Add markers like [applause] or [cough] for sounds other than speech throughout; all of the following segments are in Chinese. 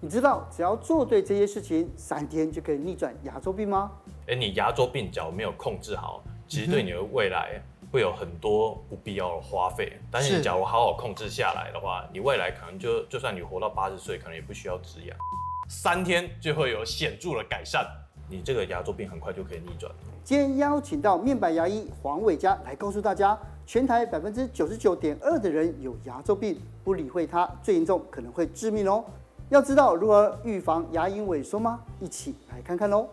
你知道只要做对这些事情，三天就可以逆转牙周病吗？哎，你牙周病假如没有控制好，其实对你的未来会有很多不必要的花费。但是你假如好好控制下来的话，你未来可能就就算你活到八十岁，可能也不需要植牙，三天就会有显著的改善，你这个牙周病很快就可以逆转。今天邀请到面白牙医黄伟嘉来告诉大家，全台百分之九十九点二的人有牙周病，不理会它，最严重可能会致命哦。要知道如何预防牙龈萎缩吗？一起来看看喽。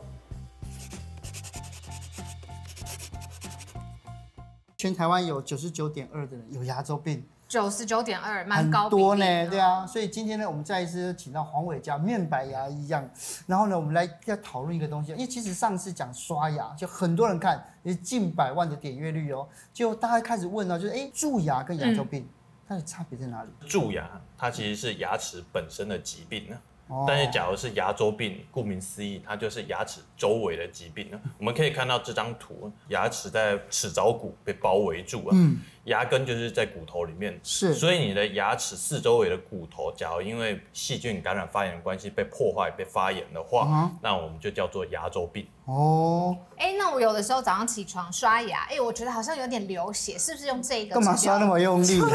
全台湾有九十九点二的人有牙周病，九十九点二，蛮高，很多呢，对啊。所以今天呢，我们再一次请到黄伟嘉面白牙医一样，然后呢，我们来要讨论一个东西，因为其实上次讲刷牙，就很多人看，也近百万的点阅率哦，就大家开始问到，就是哎，蛀牙跟牙周病。嗯它的差别在哪里？蛀牙它其实是牙齿本身的疾病呢，但是假如是牙周病，顾名思义，它就是牙齿周围的疾病呢。我们可以看到这张图，牙齿在齿槽骨被包围住啊。嗯牙根就是在骨头里面，是，所以你的牙齿四周围的骨头，假如因为细菌感染发炎的关系被破坏、被发炎的话，嗯、那我们就叫做牙周病。哦，哎、欸，那我有的时候早上起床刷牙，哎、欸，我觉得好像有点流血，是不是用这个？干嘛刷那么用力？[laughs] 啊？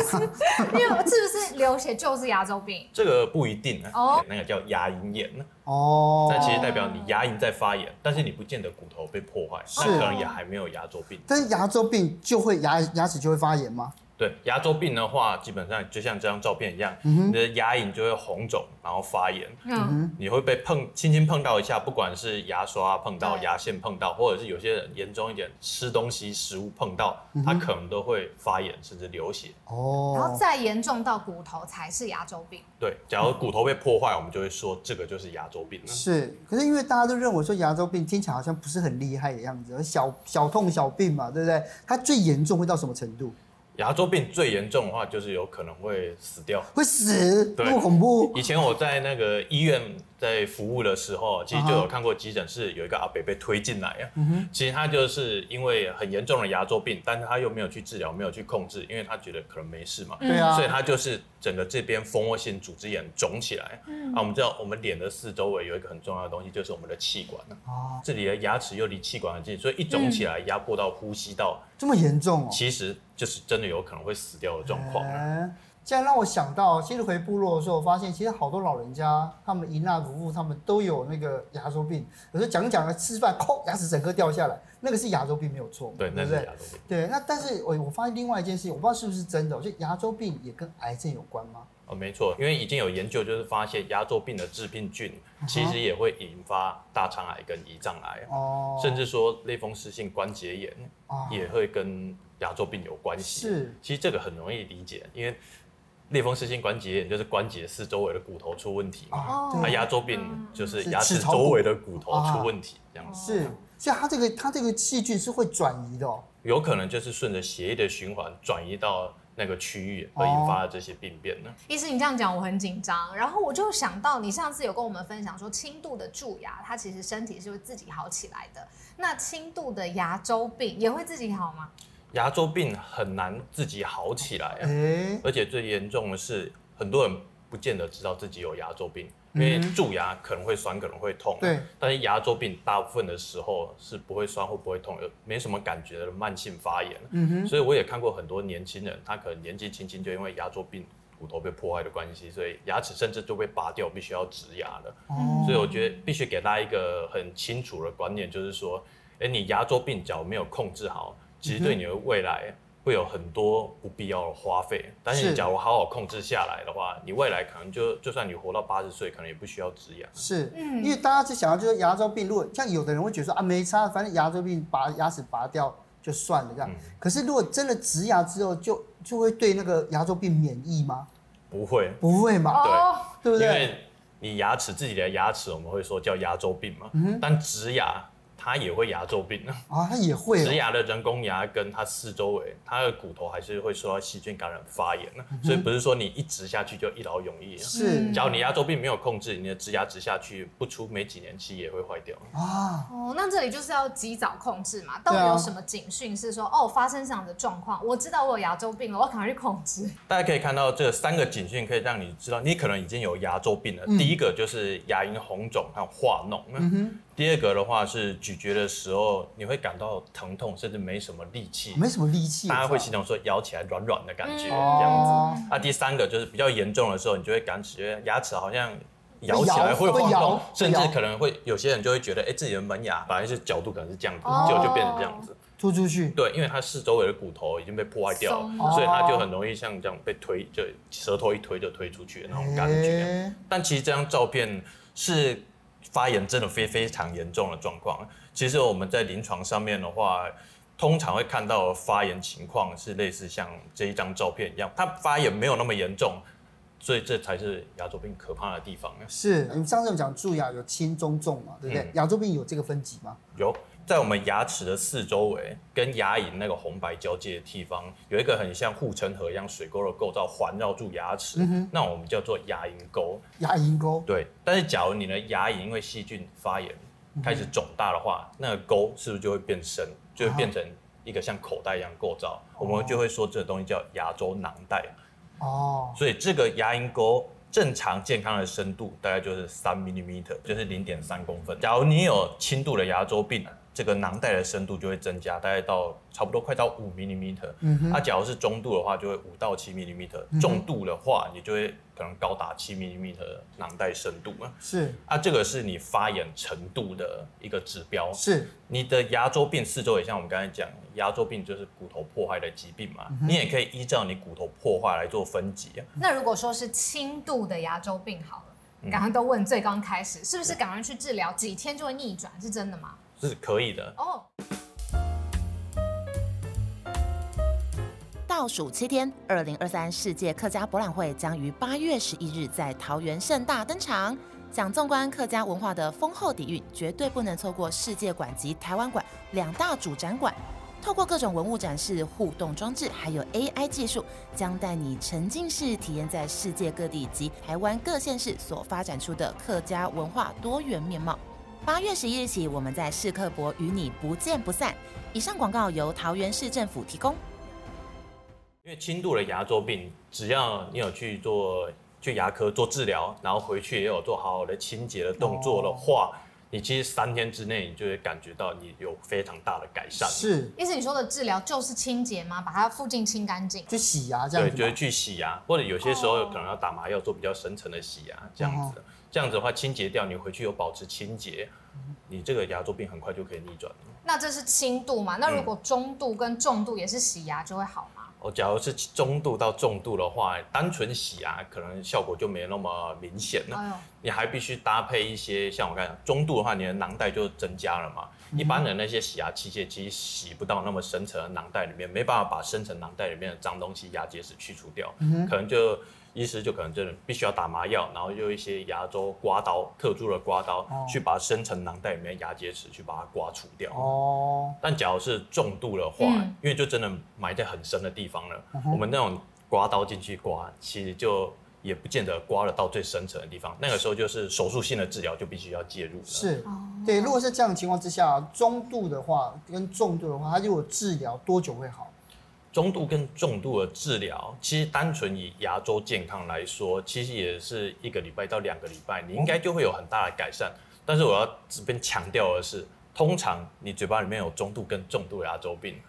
因为是不是流血就是牙周病？这个不一定啊，哦，那个叫牙龈炎呢。哦，那其实代表你牙龈在发炎，但是你不见得骨头被破坏，那可能也还没有牙周病。但是牙周病就会牙牙齿就会发炎吗？对，牙周病的话，基本上就像这张照片一样，嗯、你的牙龈就会红肿，然后发炎。嗯，你会被碰，轻轻碰到一下，不管是牙刷碰到、牙线碰到，或者是有些人严重一点，吃东西食物碰到，它可能都会发炎，甚至流血。哦，然后再严重到骨头才是牙周病。对，假如骨头被破坏，我们就会说这个就是牙周病了。是，可是因为大家都认为说牙周病听起来好像不是很厉害的样子，小小痛小病嘛，对不对？它最严重会到什么程度？牙周病最严重的话，就是有可能会死掉，会死，对，那么恐怖。以前我在那个医院在服务的时候，其实就有看过急诊室有一个阿伯被推进来啊。Uh. 其实他就是因为很严重的牙周病，但是他又没有去治疗，没有去控制，因为他觉得可能没事嘛。对啊。所以他就是整个这边蜂窝性组织炎肿起来。嗯。啊，我们知道我们脸的四周围有一个很重要的东西，就是我们的气管哦。这里的牙齿又离气管很近，所以一肿起来压迫到呼吸道。这么严重哦。其实就是真的有可能会死掉的状况。欸这样让我想到，其实回部落的时候，我发现其实好多老人家，他们姨妈夫妇他们都有那个牙周病。有时候讲讲了吃饭，抠，牙齿整个掉下来，那个是牙周病没有错，对，那是牙周病。对，那但是我我发现另外一件事情，我不知道是不是真的，就牙周病也跟癌症有关吗？哦，没错，因为已经有研究就是发现牙周病的致病菌其实也会引发大肠癌跟胰脏癌，哦，甚至说类风湿性关节炎也会跟牙周病有关系。是，其实这个很容易理解，因为。类风湿性关节炎就是关节四周围的骨头出问题嘛，那、啊、牙周病就是牙齿周围的骨头出问题，这样子。是，像它这个它这个细菌是会转移的哦。有可能就是顺着血液的循环转移到那个区域，而引发的这些病变呢。医师，你这样讲我很紧张，然后我就想到你上次有跟我们分享说，轻度的蛀牙它其实身体是会自己好起来的，那轻度的牙周病也会自己好吗？牙周病很难自己好起来啊，而且最严重的是，很多人不见得知道自己有牙周病，因为蛀牙可能会酸，可能会痛，对，但是牙周病大部分的时候是不会酸或不会痛，有没什么感觉的慢性发炎，嗯哼，所以我也看过很多年轻人，他可能年纪轻轻就因为牙周病骨头被破坏的关系，所以牙齿甚至就被拔掉，必须要植牙了，哦，所以我觉得必须给大家一个很清楚的观念，就是说，哎，你牙周病只要没有控制好。其实对你的未来会有很多不必要的花费，但是你假如好好控制下来的话，你未来可能就就算你活到八十岁，可能也不需要植牙。是，嗯，因为大家就想要就是牙周病，如果像有的人会觉得说啊没差，反正牙周病拔牙齿拔掉就算了这样。嗯、可是如果真的植牙之后就，就就会对那个牙周病免疫吗？不会，不会嘛？对，对不对？因为你牙齿自己的牙齿，我们会说叫牙周病嘛。嗯、但植牙。它也会牙周病啊，它也会、哦。植牙的人工牙根，它四周围，它的骨头还是会受到细菌感染发炎、嗯、所以不是说你一植下去就一劳永逸。是，只要你牙周病没有控制，你的植牙植下去不出没几年期也会坏掉啊。哦，那这里就是要及早控制嘛？到底有什么警讯是说，哦，发生这样的状况，我知道我有牙周病了，我赶快去控制。大家可以看到这三个警讯，可以让你知道你可能已经有牙周病了。嗯、第一个就是牙龈红肿还有化脓。嗯第二个的话是咀嚼的时候，你会感到疼痛，甚至没什么力气，没什么力气，大家会形容说咬起来软软的感觉这样子。那、啊，第三个就是比较严重的时候，你就会感觉牙齿好像咬起来会晃动，甚至可能会有些人就会觉得，哎、欸，自己的门牙本来是角度可能是这样子，结果就变成这样子突出去。对，因为它四周围的骨头已经被破坏掉了，了所以它就很容易像这样被推，就舌头一推就推出去的那种感觉。欸、但其实这张照片是。发炎真的非非常严重的状况。其实我们在临床上面的话，通常会看到发炎情况是类似像这一张照片一样，它发炎没有那么严重，所以这才是牙周病可怕的地方。是，你们上次有讲蛀牙有轻中重嘛，对不对？嗯、牙周病有这个分级吗？有。在我们牙齿的四周围，跟牙龈那个红白交界的地方，有一个很像护城河一样水沟的构造环绕住牙齿，嗯、那我们叫做牙龈沟。牙龈沟。对，但是假如你的牙龈因为细菌发炎开始肿大的话，嗯、那个沟是不是就会变深，就会变成一个像口袋一样构造？啊、我们就会说这个东西叫牙周囊袋。哦。所以这个牙龈沟。正常健康的深度大概就是三 mm，就是零点三公分。假如你有轻度的牙周病，这个囊袋的深度就会增加，大概到差不多快到五 mm。嗯哼。啊，假如是中度的话，就会五到七 mm。重度的话，你就会可能高达七 mm 的囊袋深度啊。是。啊，这个是你发炎程度的一个指标。是。你的牙周病四周也像我们刚才讲，牙周病就是骨头破坏的疾病嘛，嗯、你也可以依照你骨头破坏来做分级啊。那如果说是轻度的牙周病好了，刚刚都问最刚开始，是不是赶快去治疗，几天就会逆转？是真的吗？是可以的哦。倒数七天，二零二三世界客家博览会将于八月十一日在桃园盛大登场。想纵观客家文化的丰厚底蕴，绝对不能错过世界馆及台湾馆两大主展馆。透过各种文物展示、互动装置，还有 AI 技术，将带你沉浸式体验在世界各地及台湾各县市所发展出的客家文化多元面貌。八月十一日起，我们在市客博与你不见不散。以上广告由桃园市政府提供。因为轻度的牙周病，只要你有去做。去牙科做治疗，然后回去也有做好好的清洁的动作的话，哦、你其实三天之内你就会感觉到你有非常大的改善。是，意思你说的治疗就是清洁吗？把它附近清干净，去洗牙这样子。对，就是去洗牙，或者有些时候可能要打麻药做比较深层的洗牙，这样子。哦、这样子的话，清洁掉你回去有保持清洁，你这个牙周病很快就可以逆转。那这是轻度嘛？那如果中度跟重度也是洗牙就会好吗？哦，假如是中度到重度的话，单纯洗牙可能效果就没那么明显了。哎、你还必须搭配一些，像我刚才讲，中度的话，你的囊袋就增加了嘛。嗯、一般的那些洗牙器械其实洗不到那么深层的囊袋里面，没办法把深层囊袋里面的脏东西、牙结石去除掉，嗯、可能就。医师就可能真的必须要打麻药，然后用一些牙周刮刀，特殊的刮刀，哦、去把深层囊袋里面牙结石去把它刮除掉。哦。但假如是重度的话，嗯、因为就真的埋在很深的地方了，嗯、我们那种刮刀进去刮，其实就也不见得刮得到最深层的地方。那个时候就是手术性的治疗就必须要介入了。是。对，如果是这样的情况之下，中度的话跟重度的话，它如果治疗多久会好？中度跟重度的治疗，其实单纯以牙周健康来说，其实也是一个礼拜到两个礼拜，你应该就会有很大的改善。但是我要这边强调的是，通常你嘴巴里面有中度跟重度牙周病。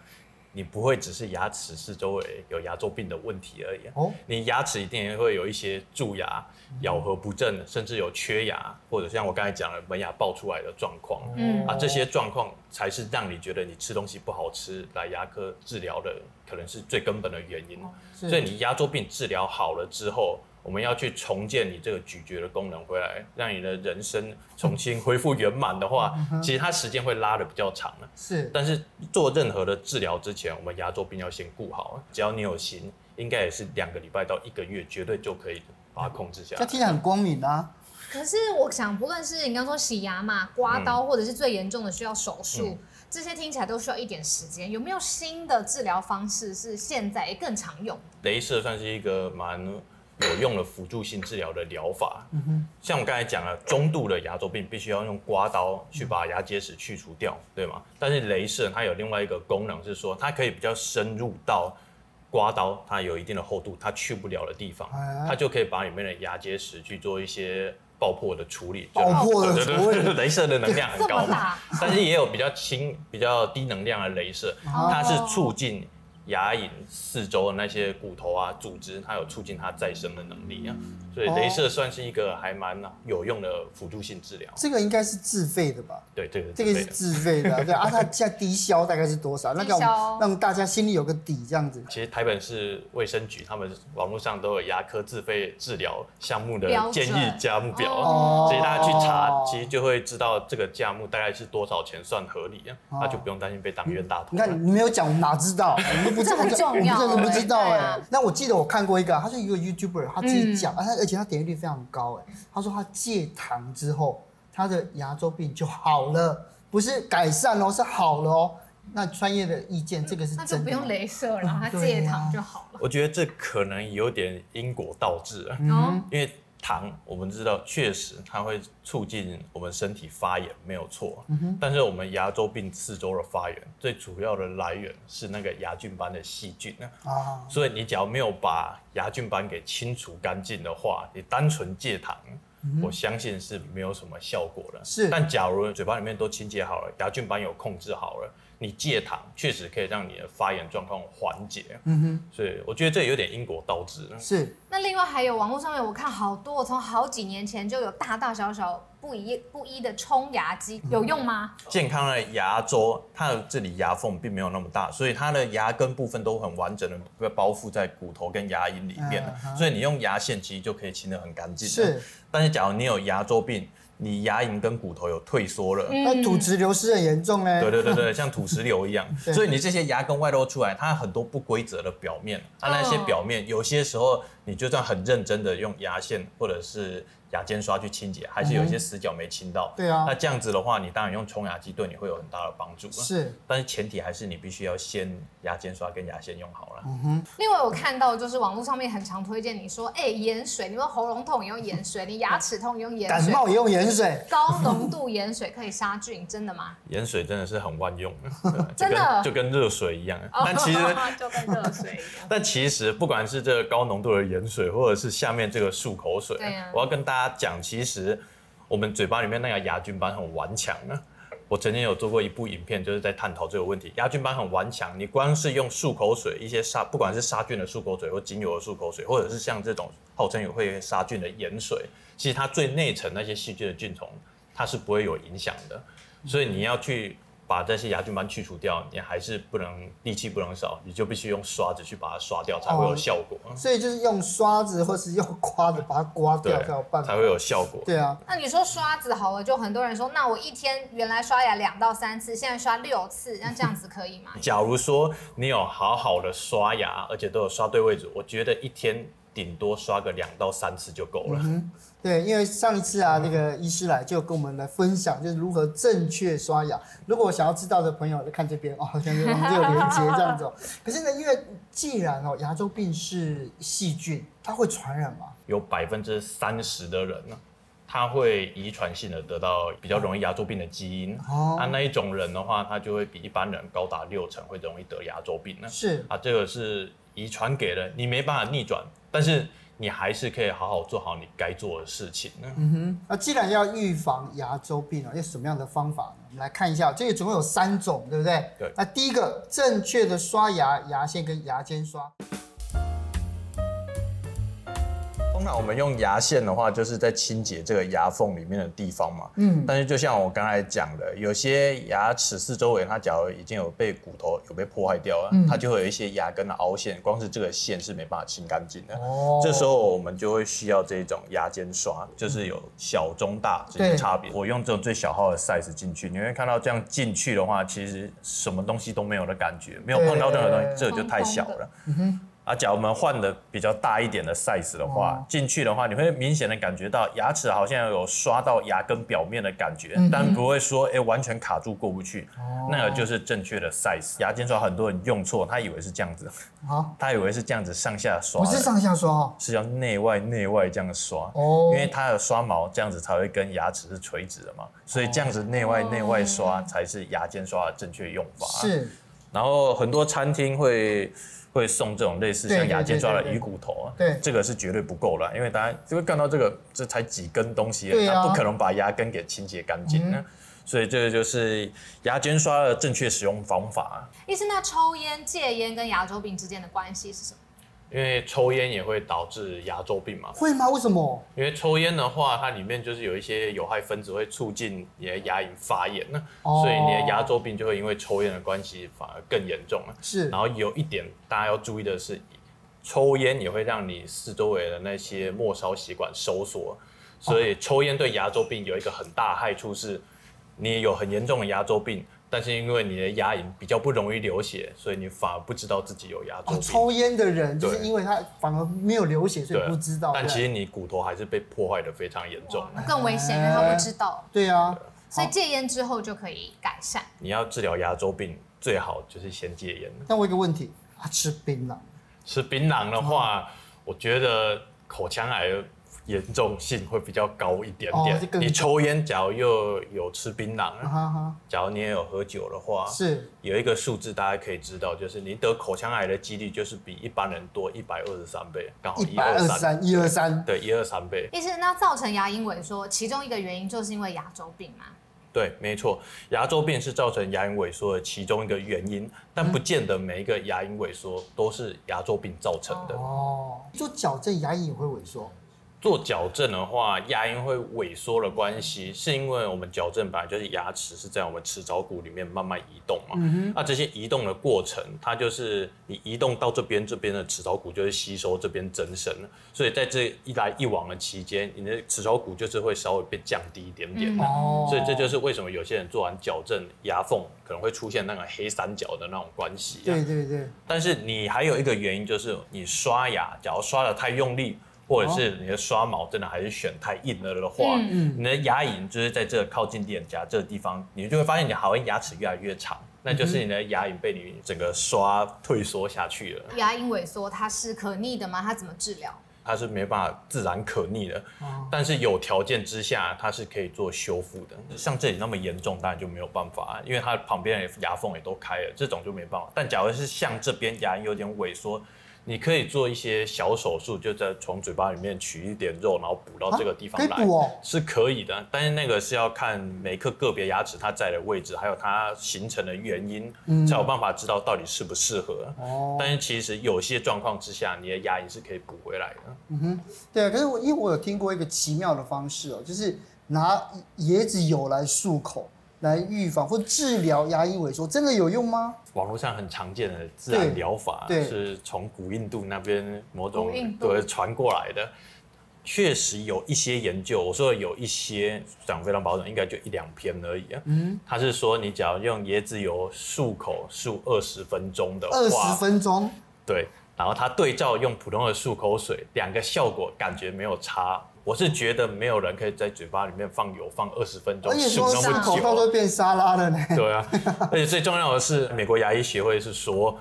你不会只是牙齿四周围有牙周病的问题而已哦，你牙齿一定也会有一些蛀牙、咬合不正，甚至有缺牙，或者像我刚才讲的门牙爆出来的状况。嗯啊，这些状况才是让你觉得你吃东西不好吃来牙科治疗的，可能是最根本的原因。所以你牙周病治疗好了之后。我们要去重建你这个咀嚼的功能回来，让你的人生重新恢复圆满的话，其实它时间会拉的比较长了。是，但是做任何的治疗之前，我们牙周病要先顾好。只要你有心，应该也是两个礼拜到一个月，绝对就可以把它控制下来。这听起来很光明啊。可是我想，不论是你刚说洗牙嘛、刮刀，或者是最严重的需要手术，嗯、这些听起来都需要一点时间。有没有新的治疗方式是现在更常用？雷射算是一个蛮有用了辅助性治疗的疗法。嗯，像我刚才讲了，中度的牙周病必须要用刮刀去把牙结石去除掉，对吗？但是镭射它有另外一个功能是说，它可以比较深入到。刮刀它有一定的厚度，它去不了的地方，它就可以把里面的牙结石去做一些爆破的处理。爆破的处理，镭射的能量很高嘛，但是也有比较轻、比较低能量的镭射，它是促进。牙龈四周的那些骨头啊、组织，它有促进它再生的能力啊，所以镭射算是一个还蛮有用的辅助性治疗。这个应该是自费的吧？对，这个这个是自费的。对啊，它 [laughs] 现在低消大概是多少？那个让大家心里有个底，这样子。其实台北市卫生局他们网络上都有牙科自费治疗项目的建议价目表，所以大家去查，其实就会知道这个价目大概是多少钱算合理啊，那就不用担心被当冤大头。你看你没有讲，我们哪知道？[laughs] 不这很重要，我真的不知道哎、欸。那我记得我看过一个，他是一个 YouTuber，他自己讲，而他而且他点击率非常高哎。他说他戒糖之后，他的牙周病就好了，不是改善哦，是好了哦。那专业的意见，这个是真的，那就不用镭射了，他戒糖就好了。我觉得这可能有点因果倒置啊，嗯、因为。糖，我们知道确实它会促进我们身体发炎，没有错。嗯、但是我们牙周病四周的发炎，最主要的来源是那个牙菌斑的细菌呢。啊，所以你只要没有把牙菌斑给清除干净的话，你单纯戒糖，嗯、我相信是没有什么效果的。是，但假如嘴巴里面都清洁好了，牙菌斑有控制好了。你戒糖确实可以让你的发炎状况缓解，嗯哼，所以我觉得这有点因果倒置。是。那另外还有网络上面我看好多，我从好几年前就有大大小小不一不一的冲牙机，有用吗？健康的牙周，它的这里牙缝并没有那么大，所以它的牙根部分都很完整的被包覆在骨头跟牙龈里面了，所以你用牙线其实就可以清得很干净。是。但是假如你有牙周病，你牙龈跟骨头有退缩了，那土质流失很严重哎。对对对对，像土石流一样，[laughs] 所以你这些牙根外露出来，它很多不规则的表面，它那些表面有些时候你就算很认真的用牙线或者是。牙间刷去清洁，还是有一些死角没清到。对啊，那这样子的话，你当然用冲牙机对你会有很大的帮助。是，但是前提还是你必须要先牙间刷跟牙线用好了。嗯哼。另外我看到就是网络上面很常推荐你说，哎，盐水，你们喉咙痛也用盐水，你牙齿痛也用盐水，感冒也用盐水，高浓度盐水可以杀菌，真的吗？盐水真的是很万用 [laughs] 的，真的就跟热水一样。但其实就跟热水一样。但其实不管是这个高浓度的盐水，或者是下面这个漱口水，我要跟大家。他讲，其实我们嘴巴里面那个牙菌斑很顽强呢。我曾经有做过一部影片，就是在探讨这个问题。牙菌斑很顽强，你光是用漱口水，一些杀，不管是杀菌的漱口水，或精油的漱口水，或者是像这种号称有会杀菌的盐水，其实它最内层那些细菌的菌丛，它是不会有影响的。所以你要去。把这些牙菌斑去除掉，你还是不能力气不能少，你就必须用刷子去把它刷掉，才会有效果。所以就是用刷子或是用刮子把它刮掉才有办法，才会有效果。对啊。那你说刷子好了，就很多人说，那我一天原来刷牙两到三次，现在刷六次，那这样子可以吗？[laughs] 假如说你有好好的刷牙，而且都有刷对位置，我觉得一天顶多刷个两到三次就够了。嗯对，因为上一次啊，那个医师来就跟我们来分享，就是如何正确刷牙。如果想要知道的朋友，就看这边哦，好像有连接这样子。[laughs] 可是呢，因为既然哦，牙周病是细菌，它会传染吗？有百分之三十的人呢，他会遗传性的得到比较容易牙周病的基因。哦，啊，那一种人的话，他就会比一般人高达六成会容易得牙周病呢。是啊，这个是遗传给了你，没办法逆转，但是。你还是可以好好做好你该做的事情呢。嗯哼，那既然要预防牙周病啊，有什么样的方法呢？我们来看一下，这个总共有三种，对不对？对。那第一个，正确的刷牙，牙线跟牙尖刷。那我们用牙线的话，就是在清洁这个牙缝里面的地方嘛。嗯。但是就像我刚才讲的，有些牙齿四周围，它假如已经有被骨头有被破坏掉了，嗯、它就会有一些牙根的凹陷，光是这个线是没办法清干净的。哦。这时候我们就会需要这种牙间刷，就是有小、中、大这些差别。对我用这种最小号的 size 进去，你会看到这样进去的话，其实什么东西都没有的感觉，没有碰到任何东西，这个就太小了。嗯哼。啊，假如我们换的比较大一点的 size 的话，进、哦、去的话，你会明显的感觉到牙齿好像有刷到牙根表面的感觉，嗯、但不会说哎、欸、完全卡住过不去。哦、那个就是正确的 size。牙间刷很多人用错，他以为是这样子，哦、他以为是这样子上下刷，不是上下刷哦，是要内外内外这样刷。哦，因为它的刷毛这样子才会跟牙齿是垂直的嘛，所以这样子内外内外刷才是牙间刷的正确用法。是，然后很多餐厅会。会送这种类似像牙尖刷的鱼骨头啊，对，这个是绝对不够了，因为大家就会看到这个，这才几根东西，它不可能把牙根给清洁干净呢，所以这个就是牙尖刷的正确使用方法。医生，那抽烟、戒烟跟牙周病之间的关系是什么？因为抽烟也会导致牙周病嘛？会吗？为什么？因为抽烟的话，它里面就是有一些有害分子会促进你的牙龈发炎，那、哦、所以你的牙周病就会因为抽烟的关系反而更严重了。是。然后有一点大家要注意的是，抽烟也会让你四周围的那些末梢血管收缩，所以抽烟对牙周病有一个很大的害处是，你有很严重的牙周病。但是因为你的牙龈比较不容易流血，所以你反而不知道自己有牙周病。哦，抽烟的人就是因为他反而没有流血，所以不知道。但其实你骨头还是被破坏的非常严重，更危险，因为他不知道。对啊，所以戒烟之后就可以改善。你要治疗牙周病，最好就是先戒烟。但我有一个问题，啊，吃槟榔，吃槟榔的话，我觉得口腔癌。严重性会比较高一点点。哦、你抽烟，假如又有吃槟榔，啊、哈哈假如你也有喝酒的话，是有一个数字大家可以知道，就是你得口腔癌的几率就是比一般人多一百二十三倍，刚好一百二十三，一二三，对，一二三倍。意思那造成牙龈萎缩，其中一个原因就是因为牙周病嘛？对，没错，牙周病是造成牙龈萎缩的其中一个原因，但不见得每一个牙龈萎缩都是牙周病造成的。哦，做矫正牙龈也会萎缩。做矫正的话，牙龈会萎缩的关系，是因为我们矫正本来就是牙齿是在我们齿槽骨里面慢慢移动嘛。那这些移动的过程，它就是你移动到这边，这边的齿槽骨就会吸收这边增生，所以在这一来一往的期间，你的齿槽骨就是会稍微被降低一点点的。哦。所以这就是为什么有些人做完矫正，牙缝可能会出现那个黑三角的那种关系。对对对。但是你还有一个原因，就是你刷牙，假如刷的太用力。或者是你的刷毛真的还是选太硬了的话，嗯、你的牙龈就是在这个靠近脸颊这个地方，你就会发现你好像牙齿越来越长，那就是你的牙龈被你整个刷退缩下去了。牙龈萎缩它是可逆的吗？它怎么治疗？它是没办法自然可逆的，哦、但是有条件之下它是可以做修复的。像这里那么严重，当然就没有办法，因为它旁边的牙缝也都开了，这种就没办法。但假如是像这边牙龈有点萎缩。你可以做一些小手术，就在从嘴巴里面取一点肉，然后补到这个地方来，哦、是可以的。但是那个是要看每颗个别牙齿它在的位置，还有它形成的原因，嗯、才有办法知道到底适不适合。哦。但是其实有些状况之下，你的牙龈是可以补回来的。嗯哼，对啊。可是我因为我有听过一个奇妙的方式哦，就是拿椰子油来漱口。来预防或治疗牙龈萎缩，真的有用吗？网络上很常见的自然疗法，是从古印度那边某种对传过来的。确实有一些研究，我说有一些讲非常保守，应该就一两篇而已啊。嗯，他是说你只要用椰子油漱口漱二十分钟的话，二十分钟，对，然后他对照用普通的漱口水，两个效果感觉没有差。我是觉得没有人可以在嘴巴里面放油放二十分钟，漱那么久，口罩都变沙拉了呢。[laughs] 对啊，而且最重要的是，美国牙医协会是说，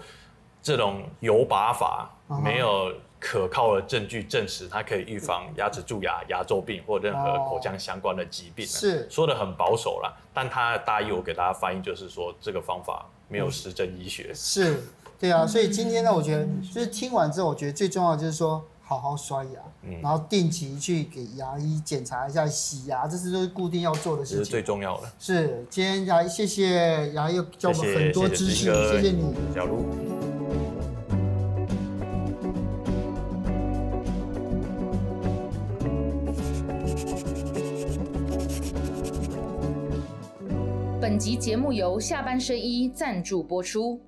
这种油拔法没有可靠的证据证实它可以预防牙齿蛀牙、牙周病或任何口腔相关的疾病。是说的很保守啦，但他的大意我给大家翻译就是说，这个方法没有实证医学。是，对啊，所以今天呢，我觉得就是听完之后，我觉得最重要的就是说。好好刷牙，嗯、然后定期去给牙医检查一下洗牙，这是都是固定要做的事情，是最重要的。是，今天牙医谢谢牙医又教我们很多知识，谢谢你，小卢。本集节目由下半身衣赞助播出。